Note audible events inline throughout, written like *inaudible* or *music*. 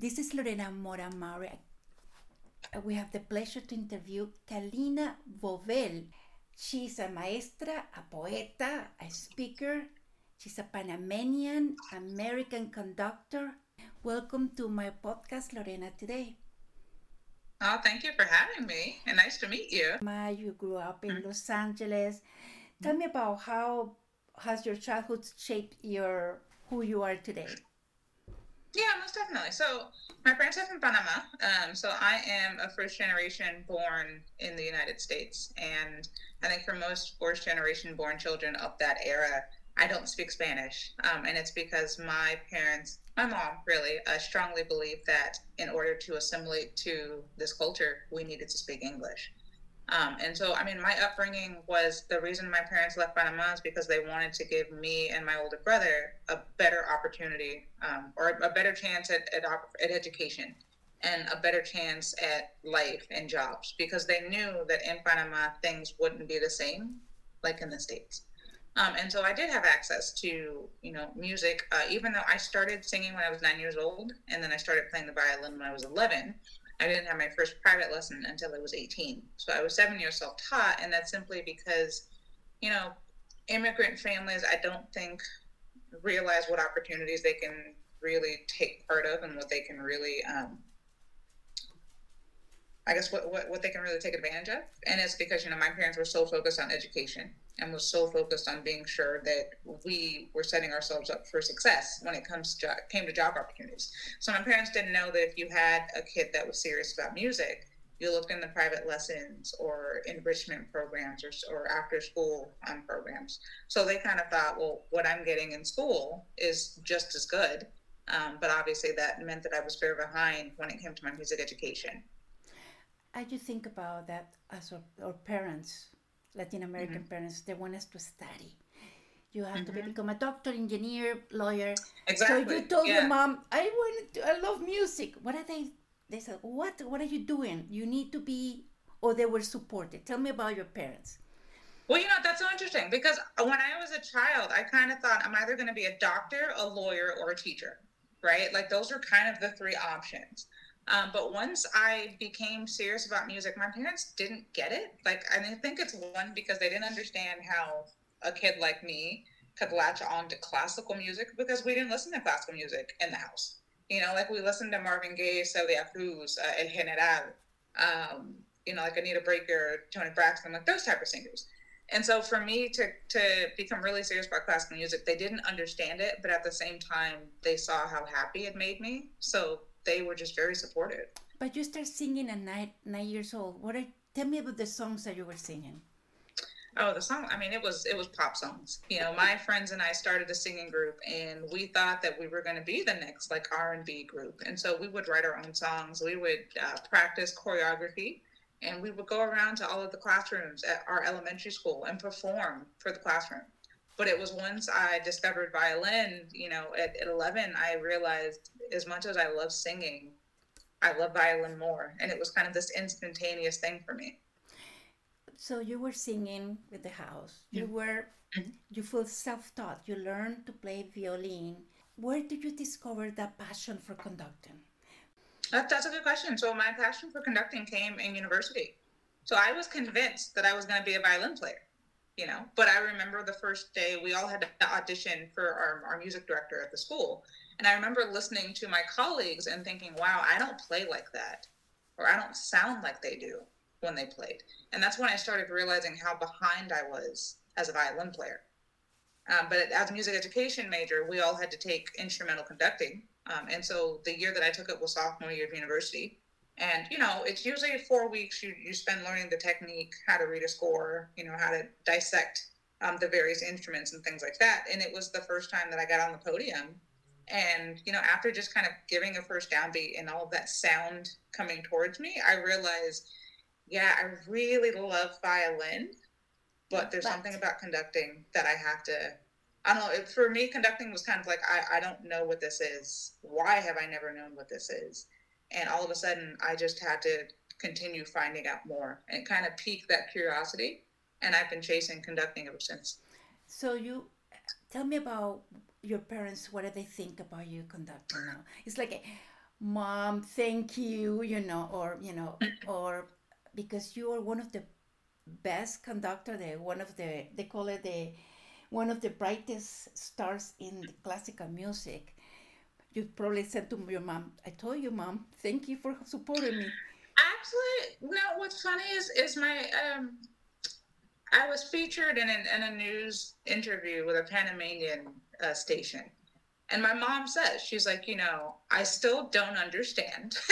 This is Lorena Mora-Mowry. We have the pleasure to interview Kalena Bovell. She's a maestra, a poeta, a speaker. She's a Panamanian American conductor. Welcome to my podcast, Lorena, today. Oh, thank you for having me, and nice to meet you. Ma, You grew up in mm-hmm. Los Angeles. Tell me about how has your childhood shaped your who you are today. Yeah, most definitely. So my parents are from Panama. Um, so I am a first generation born in the United States, and I think for most first generation born children of that era, I don't speak Spanish, um, and it's because my parents, my mom, really, uh, strongly believed that in order to assimilate to this culture, we needed to speak English. Um, and so, I mean, my upbringing was the reason my parents left Panama is because they wanted to give me and my older brother a better opportunity um, or a better chance at, at, at education and a better chance at life and jobs because they knew that in Panama things wouldn't be the same like in the States. Um, and so I did have access to, you know, music, uh, even though I started singing when I was nine years old, and then I started playing the violin when I was 11. I didn't have my first private lesson until I was 18. So I was seven years self taught, and that's simply because, you know, immigrant families, I don't think realize what opportunities they can really take part of and what they can really, um, I guess, what, what, what they can really take advantage of. And it's because, you know, my parents were so focused on education and was so focused on being sure that we were setting ourselves up for success when it comes to came to job opportunities. So my parents didn't know that if you had a kid that was serious about music, you looked in the private lessons or enrichment programs or, or after school um, programs. So they kind of thought, well, what I'm getting in school is just as good. Um, but obviously, that meant that I was very behind when it came to my music education. Do you think about that as our parents Latin American mm-hmm. parents, they want us to study. You have mm-hmm. to become a doctor, engineer, lawyer. Exactly. So you told yeah. your mom, I want to, I love music. What are they? They said, what? What are you doing? You need to be, or they were supported. Tell me about your parents. Well, you know, that's so interesting because when I was a child, I kind of thought I'm either going to be a doctor, a lawyer, or a teacher, right? Like those are kind of the three options. Um, but once I became serious about music, my parents didn't get it. Like, I think it's one because they didn't understand how a kid like me could latch on to classical music because we didn't listen to classical music in the house. You know, like we listened to Marvin Gaye, Celia Cruz, uh, El General, um, you know, like Anita Baker, Toni Braxton, like those type of singers. And so for me to to become really serious about classical music, they didn't understand it, but at the same time, they saw how happy it made me. So they were just very supportive. But you start singing at nine nine years old. What are tell me about the songs that you were singing? Oh, the song. I mean, it was it was pop songs. You know, my friends and I started a singing group, and we thought that we were going to be the next like R and B group. And so we would write our own songs. We would uh, practice choreography, and we would go around to all of the classrooms at our elementary school and perform for the classroom. But it was once I discovered violin, you know, at, at 11, I realized as much as I love singing, I love violin more. And it was kind of this instantaneous thing for me. So you were singing with the house. You were, mm-hmm. you feel self-taught. You learned to play violin. Where did you discover that passion for conducting? That, that's a good question. So my passion for conducting came in university. So I was convinced that I was going to be a violin player you know but i remember the first day we all had to audition for our, our music director at the school. And i remember listening to my colleagues and thinking wow i don't play like that or i don't sound like they do when they played. And that's when i started realizing how behind i was as a violin player. Um, but as a music education major we all had to take instrumental conducting. Um, and so the year that i took it was sophomore year of university and, you know, it's usually four weeks you, you spend learning the technique, how to read a score, you know, how to dissect um, the various instruments and things like that. And it was the first time that I got on the podium. And, you know, after just kind of giving a first downbeat and all of that sound coming towards me, I realized, yeah, I really love violin, but there's but. something about conducting that I have to I don't know. For me, conducting was kind of like I, I don't know what this is. Why have I never known what this is? And all of a sudden i just had to continue finding out more and kind of piqued that curiosity and i've been chasing conducting ever since so you tell me about your parents what do they think about you conducting now it's like mom, thank you, you know, or you know, *clears throat* or because you are one of the best conductor, the one of the they call it the one of the brightest stars in classical music. You probably said to your mom, "I told you, mom, thank you for supporting me." Actually, no. What's funny is is my um, I was featured in an, in a news interview with a Panamanian uh, station, and my mom says she's like, you know, I still don't understand *laughs*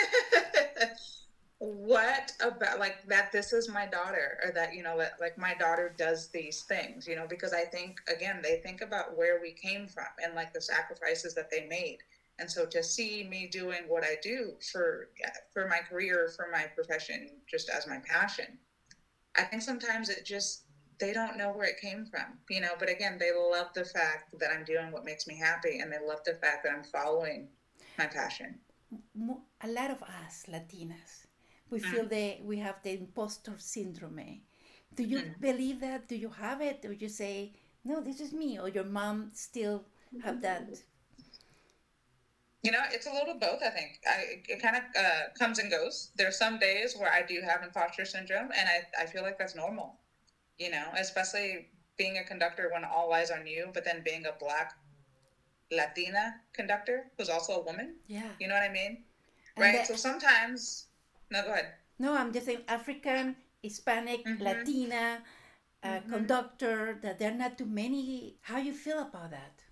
what about like that this is my daughter or that you know that like my daughter does these things you know because i think again they think about where we came from and like the sacrifices that they made and so to see me doing what i do for for my career for my profession just as my passion i think sometimes it just they don't know where it came from you know but again they love the fact that i'm doing what makes me happy and they love the fact that i'm following my passion a lot of us latinas we feel mm. that we have the imposter syndrome. Do you mm. believe that? Do you have it? Or you say, no, this is me? Or your mom still have that? You know, it's a little both, I think. I, it kind of uh, comes and goes. There's some days where I do have imposter syndrome, and I, I feel like that's normal, you know, especially being a conductor when all eyes on you, but then being a black Latina conductor who's also a woman. Yeah. You know what I mean? And right. That, so sometimes no, go ahead. No, I'm just saying African, Hispanic, mm-hmm. Latina, uh, mm-hmm. conductor, that there are not too many. How do you feel about that?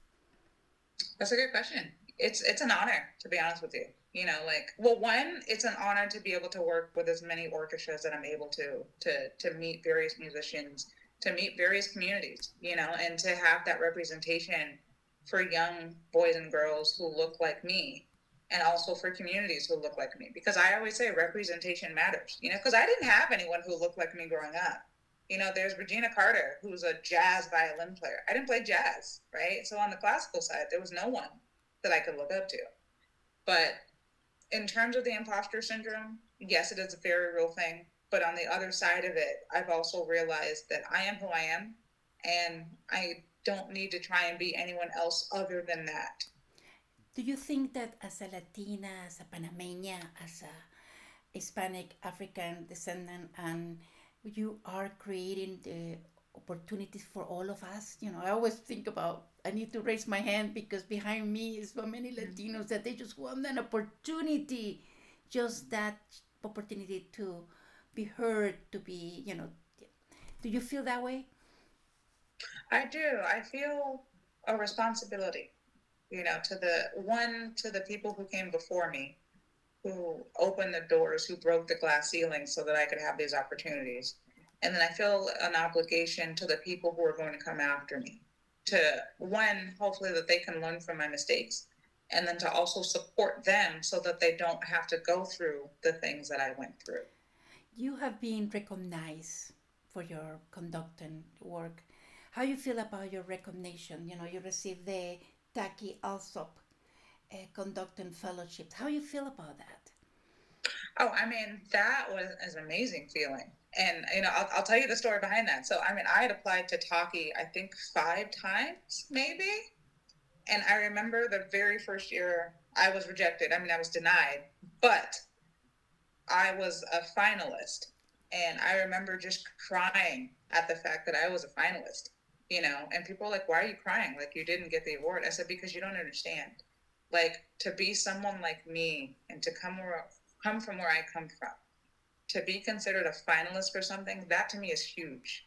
That's a good question. It's it's an honor to be honest with you. You know, like well, one, it's an honor to be able to work with as many orchestras that I'm able to to to meet various musicians, to meet various communities. You know, and to have that representation for young boys and girls who look like me and also for communities who look like me because i always say representation matters you know because i didn't have anyone who looked like me growing up you know there's regina carter who's a jazz violin player i didn't play jazz right so on the classical side there was no one that i could look up to. But in terms of the imposter syndrome yes it is a very real thing. But on the other side of it i've also realized that i am who i am and i don't need to try and be anyone else other than that. Do you think that as a Latina, as a Panameña, as a Hispanic African descendant, and you are creating the opportunities for all of us? You know, I always think about I need to raise my hand because behind me is so many mm-hmm. Latinos that they just want an opportunity, just that opportunity to be heard, to be, you know. Do you feel that way? I do. I feel a responsibility you know, to the one, to the people who came before me, who opened the doors, who broke the glass ceiling so that I could have these opportunities. And then I feel an obligation to the people who are going to come after me to one, hopefully that they can learn from my mistakes, and then to also support them so that they don't have to go through the things that I went through. You have been recognized for your conducting work. How you feel about your recognition? You know, you received the Taki Alsop uh, conducting fellowships. How you feel about that? Oh, I mean, that was an amazing feeling. And, you know, I'll, I'll tell you the story behind that. So, I mean, I had applied to Taki, I think, five times, maybe. And I remember the very first year I was rejected. I mean, I was denied, but I was a finalist. And I remember just crying at the fact that I was a finalist you know, and people are like, why are you crying? Like you didn't get the award. I said, because you don't understand. Like to be someone like me and to come where, come from where I come from, to be considered a finalist for something, that to me is huge.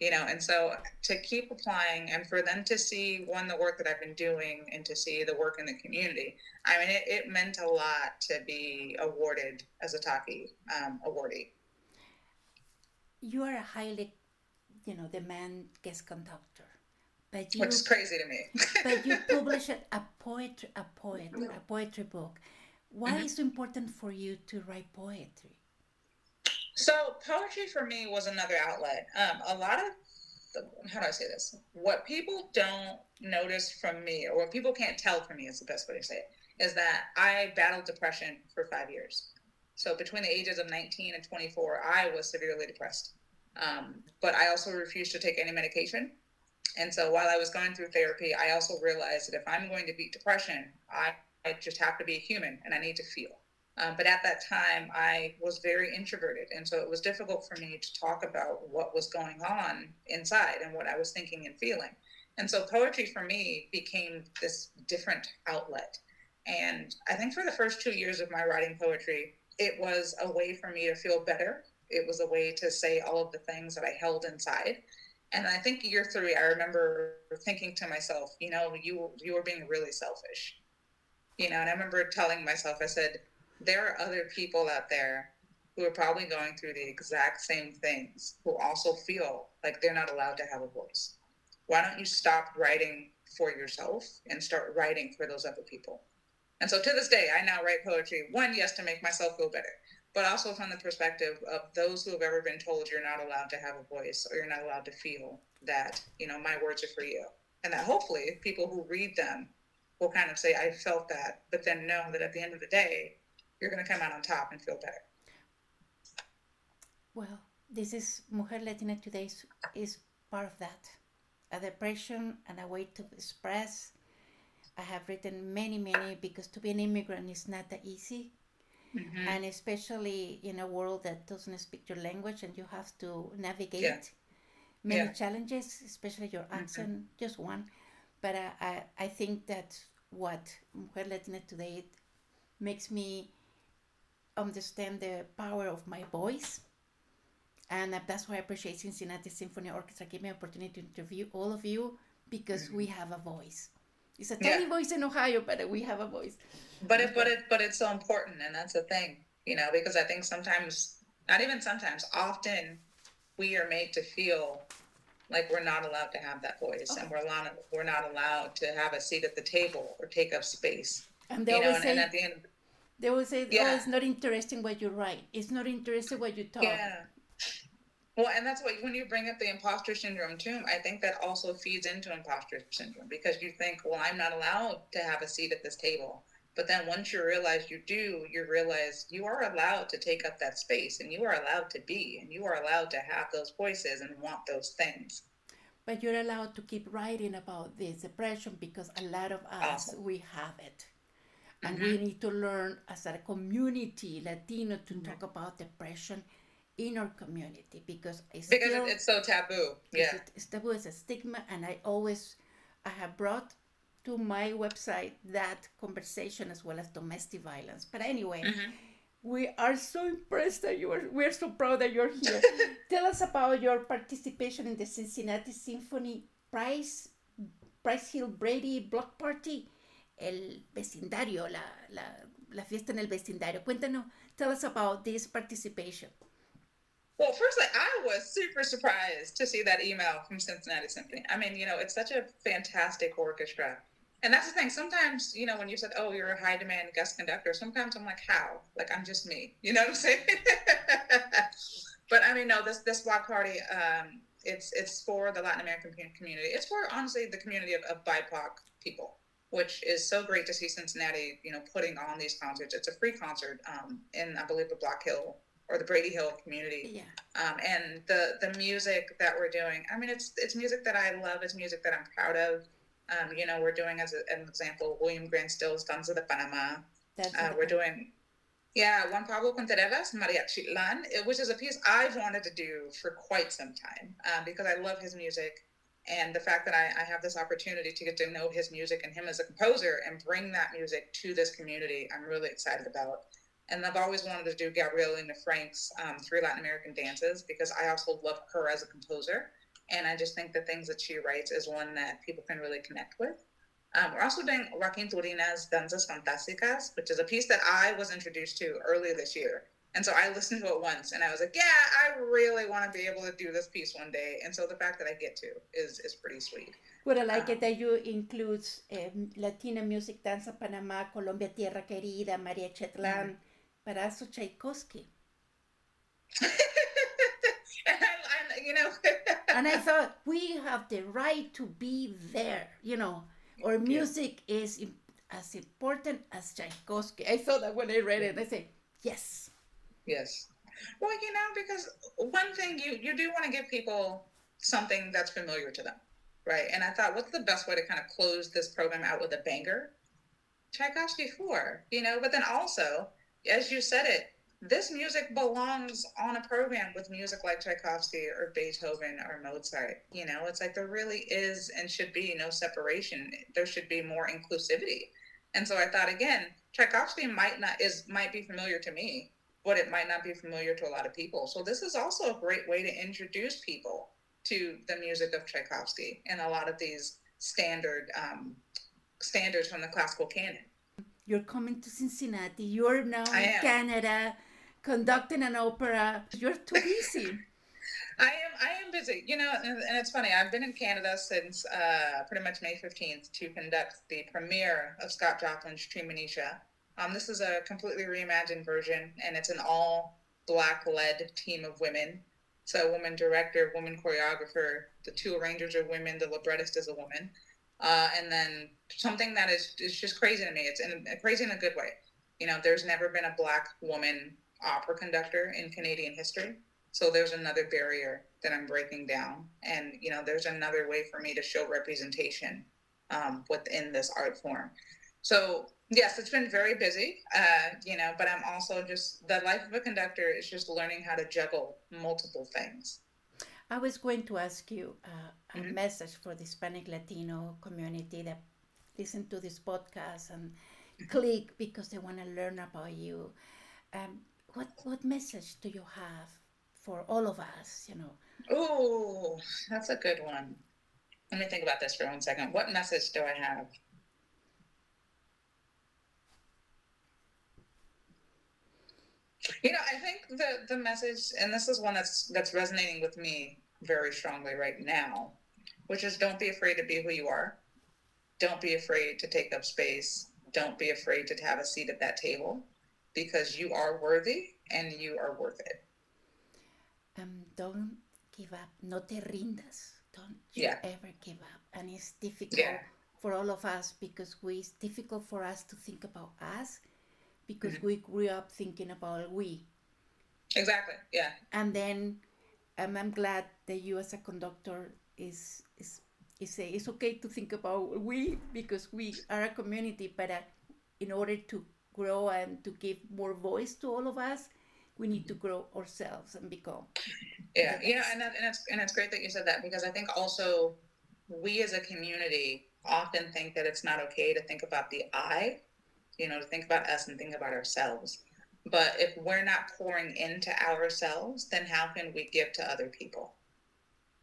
You know, and so to keep applying and for them to see one the work that I've been doing and to see the work in the community, I mean, it, it meant a lot to be awarded as a Taki um, awardee. You are a highly you know, the man guest conductor. But you, Which is crazy to me. *laughs* but you *laughs* published a poetry, a poet, a poetry book. Why mm-hmm. is it important for you to write poetry? So poetry for me was another outlet. Um, a lot of the, how do I say this? What people don't notice from me, or what people can't tell from me, is the best way to say it, is that I battled depression for five years. So between the ages of 19 and 24, I was severely depressed. Um, but I also refused to take any medication. And so while I was going through therapy, I also realized that if I'm going to beat depression, I just have to be a human and I need to feel. Um, but at that time, I was very introverted. And so it was difficult for me to talk about what was going on inside and what I was thinking and feeling. And so poetry for me became this different outlet. And I think for the first two years of my writing poetry, it was a way for me to feel better. It was a way to say all of the things that I held inside. And I think year three, I remember thinking to myself, you know, you you were being really selfish. You know, and I remember telling myself, I said, there are other people out there who are probably going through the exact same things who also feel like they're not allowed to have a voice. Why don't you stop writing for yourself and start writing for those other people? And so to this day, I now write poetry, one, yes, to make myself feel better, but also from the perspective of those who have ever been told you're not allowed to have a voice or you're not allowed to feel that, you know, my words are for you. And that hopefully people who read them will kind of say, I felt that, but then know that at the end of the day, you're going to come out on top and feel better. Well, this is Mujer Latina Today is, is part of that. A depression and a way to express. I have written many, many because to be an immigrant is not that easy. Mm-hmm. And especially in a world that doesn't speak your language and you have to navigate yeah. many yeah. challenges, especially your mm-hmm. accent, mm-hmm. just one. But I, I, I think that what Mujer Latina Today makes me understand the power of my voice. And uh, that's why I appreciate Cincinnati Symphony Orchestra. Give me an opportunity to interview all of you because we have a voice. It's a tiny yeah. voice in Ohio, but we have a voice. But it, but it, but it's so important, and that's the thing, you know, because I think sometimes, not even sometimes, often, we are made to feel like we're not allowed to have that voice, oh. and we're not we're not allowed to have a seat at the table or take up space. And they you know, always and, say, and at the end, they will say, oh, yeah. "Oh, it's not interesting what you write. It's not interesting what you talk." Yeah. Well, and that's what when you bring up the imposter syndrome too, I think that also feeds into imposter syndrome because you think, well, I'm not allowed to have a seat at this table. But then once you realize you do, you realize you are allowed to take up that space and you are allowed to be and you are allowed to have those voices and want those things. But you're allowed to keep writing about this depression because a lot of us, awesome. we have it and mm-hmm. we need to learn as a community latino to mm-hmm. talk about depression in our community because it's because still, it's so taboo yeah it's, it's taboo it's a stigma and i always i have brought to my website that conversation as well as domestic violence but anyway mm-hmm. we are so impressed that you are we're so proud that you're here *laughs* tell us about your participation in the cincinnati symphony prize price hill brady block party el vecindario, la, la, la fiesta en el vecindario. Cuéntanos, tell us about this participation. Well, firstly, I was super surprised to see that email from Cincinnati Symphony. I mean, you know, it's such a fantastic orchestra. And that's the thing. Sometimes, you know, when you said, oh, you're a high demand guest conductor, sometimes I'm like, how? Like, I'm just me. You know what I'm saying? *laughs* but I mean, no, this, this block party, um, it's, it's for the Latin American community. It's for, honestly, the community of, of BIPOC people which is so great to see Cincinnati, you know, putting on these concerts. It's a free concert um, in, I believe, the Block Hill or the Brady Hill community. Yeah. Um, and the the music that we're doing, I mean, it's it's music that I love. It's music that I'm proud of. Um, you know, we're doing as a, an example, William Grant Still's Danza de Panama. Uh, we're doing, yeah, Juan Pablo Contreras, Mariachitlán, which is a piece I've wanted to do for quite some time um, because I love his music and the fact that I, I, have this opportunity to get to know his music and him as a composer and bring that music to this community, I'm really excited about. And I've always wanted to do Gabriela Lena Frank's um, three Latin American dances because I also love her as a composer. And I just think the things that she writes is one that people can really connect with. Um, we're also doing Joaquin Turina's Danzas Fantásticas, which is a piece that I was introduced to earlier this year. And so I listened to it once and I was like, yeah, I really want to be able to do this piece one day. And so the fact that I get to is, is pretty sweet. Well, I like um, it that you include um, Latina music, Danza Panama, Colombia Tierra Querida, Mariachitlán, mm-hmm. but also Tchaikovsky. *laughs* and I, you know. *laughs* and I thought, we have the right to be there, you know. Our music yeah. is as important as Tchaikovsky. I thought that when I read it, I said, yes Yes. Well, you know, because one thing you you do want to give people something that's familiar to them, right? And I thought, what's the best way to kind of close this program out with a banger? Tchaikovsky Four, You know, but then also, as you said it, this music belongs on a program with music like Tchaikovsky or Beethoven or Mozart. You know, it's like there really is and should be no separation. There should be more inclusivity. And so I thought again, Tchaikovsky might not is might be familiar to me, but it might not be familiar to a lot of people. So this is also a great way to introduce people to the music of Tchaikovsky and a lot of these standard um, standards from the classical canon. You're coming to Cincinnati. You're now in Canada conducting an opera. You're too *laughs* busy. I am. I am busy. You know, and, and, it's funny. I've been in Canada since uh, pretty much May fifteenth to conduct the premiere of Scott Joplin's Treemonisha. Um, this is a completely reimagined version, and it's an all black-led team of women. So, a woman director, woman choreographer. The two arrangers are women. The librettist is a woman. Uh, and then something that is is just crazy to me. It's in, crazy in a good way. You know, there's never been a black woman opera conductor in Canadian history. So there's another barrier that I'm breaking down. And, you know, there's another way for me to show representation um, within this art form. So, yes, it's been very busy, uh, you know, but I'm also just, the life of a conductor is just learning how to juggle multiple things. I was going to ask you uh, a mm-hmm. message for the Hispanic Latino community that listen to this podcast and mm-hmm. click because they want to learn about you. Um, what what message do you have for all of us? You know. Oh, that's a good one. Let me think about this for one second. What message do I have? You know, I think the the message, and this is one that's that's resonating with me very strongly right now, which is don't be afraid to be who you are. Don't be afraid to take up space. Don't be afraid to have a seat at that table because you are worthy and you are worth it. Um, don't give up. No te rindas. Don't you yeah. ever give up. And it's difficult yeah. for all of us because we, it's difficult for us to think about us because mm-hmm. we grew up thinking about we. Exactly. Yeah. And then um, I'm glad that you as a conductor is is is say it's okay to think about we because we are a community, but uh, in order to grow and to give more voice to all of us, we need to grow ourselves and become. Yeah, you know, and, that, and it's and it's great that you said that because I think also we as a community often think that it's not okay to think about the I, you know, to think about us and think about ourselves. But if we're not pouring into ourselves, then how can we give to other people?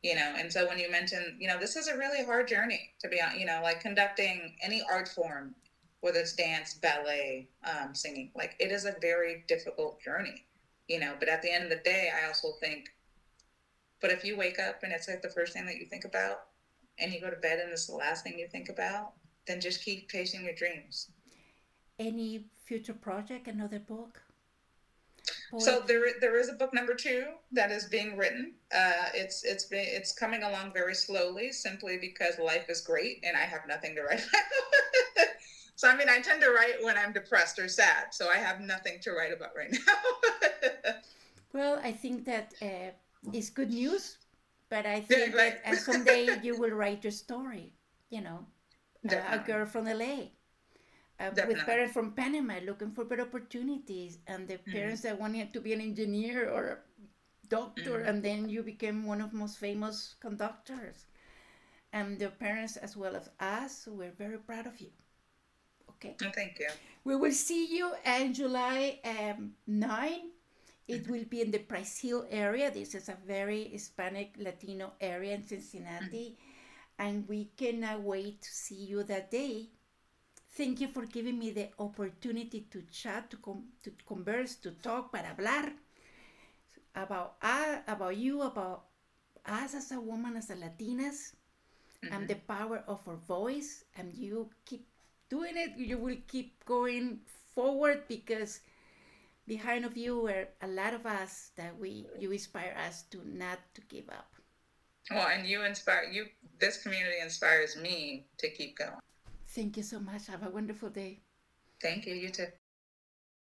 You know, and so when you mentioned, you know, this is a really hard journey to be on, you know, like conducting any art form whether it's dance, ballet, um, singing. Like it is a very difficult journey, you know. But at the end of the day, I also think, but if you wake up and it's like the first thing that you think about, and you go to bed and it's the last thing you think about, then just keep chasing your dreams. Any future project, another book? So there, there is a book number two that is being written. Uh, it's it's been it's coming along very slowly, simply because life is great and I have nothing to write. *laughs* About. So I mean, I tend to write when I'm depressed or sad. So I have nothing to write about right now. *laughs* well, I think that uh, is good news, but I think yeah, that uh, someday you will write your story. You know, uh, *laughs* a girl from LA. Uh, with parents from Panama looking for better opportunities, and the mm-hmm. parents that wanted to be an engineer or a doctor, mm-hmm. and then you became one of most famous conductors. And the parents, as well as us, we're very proud of you. Okay. Oh, thank you. We will see you on July um, 9. It mm-hmm. will be in the Price Hill area. This is a very Hispanic Latino area in Cincinnati. Mm-hmm. And we cannot wait to see you that day. Thank you for giving me the opportunity to chat, to, com- to converse, to talk, para hablar about, uh, about you, about us as a woman, as a Latinas, mm-hmm. and the power of our voice. And you keep doing it, you will keep going forward because behind of you are a lot of us that we you inspire us to not to give up. Well, and you inspire you. This community inspires me to keep going. Thank you so much. Have a wonderful day. Thank you. You too.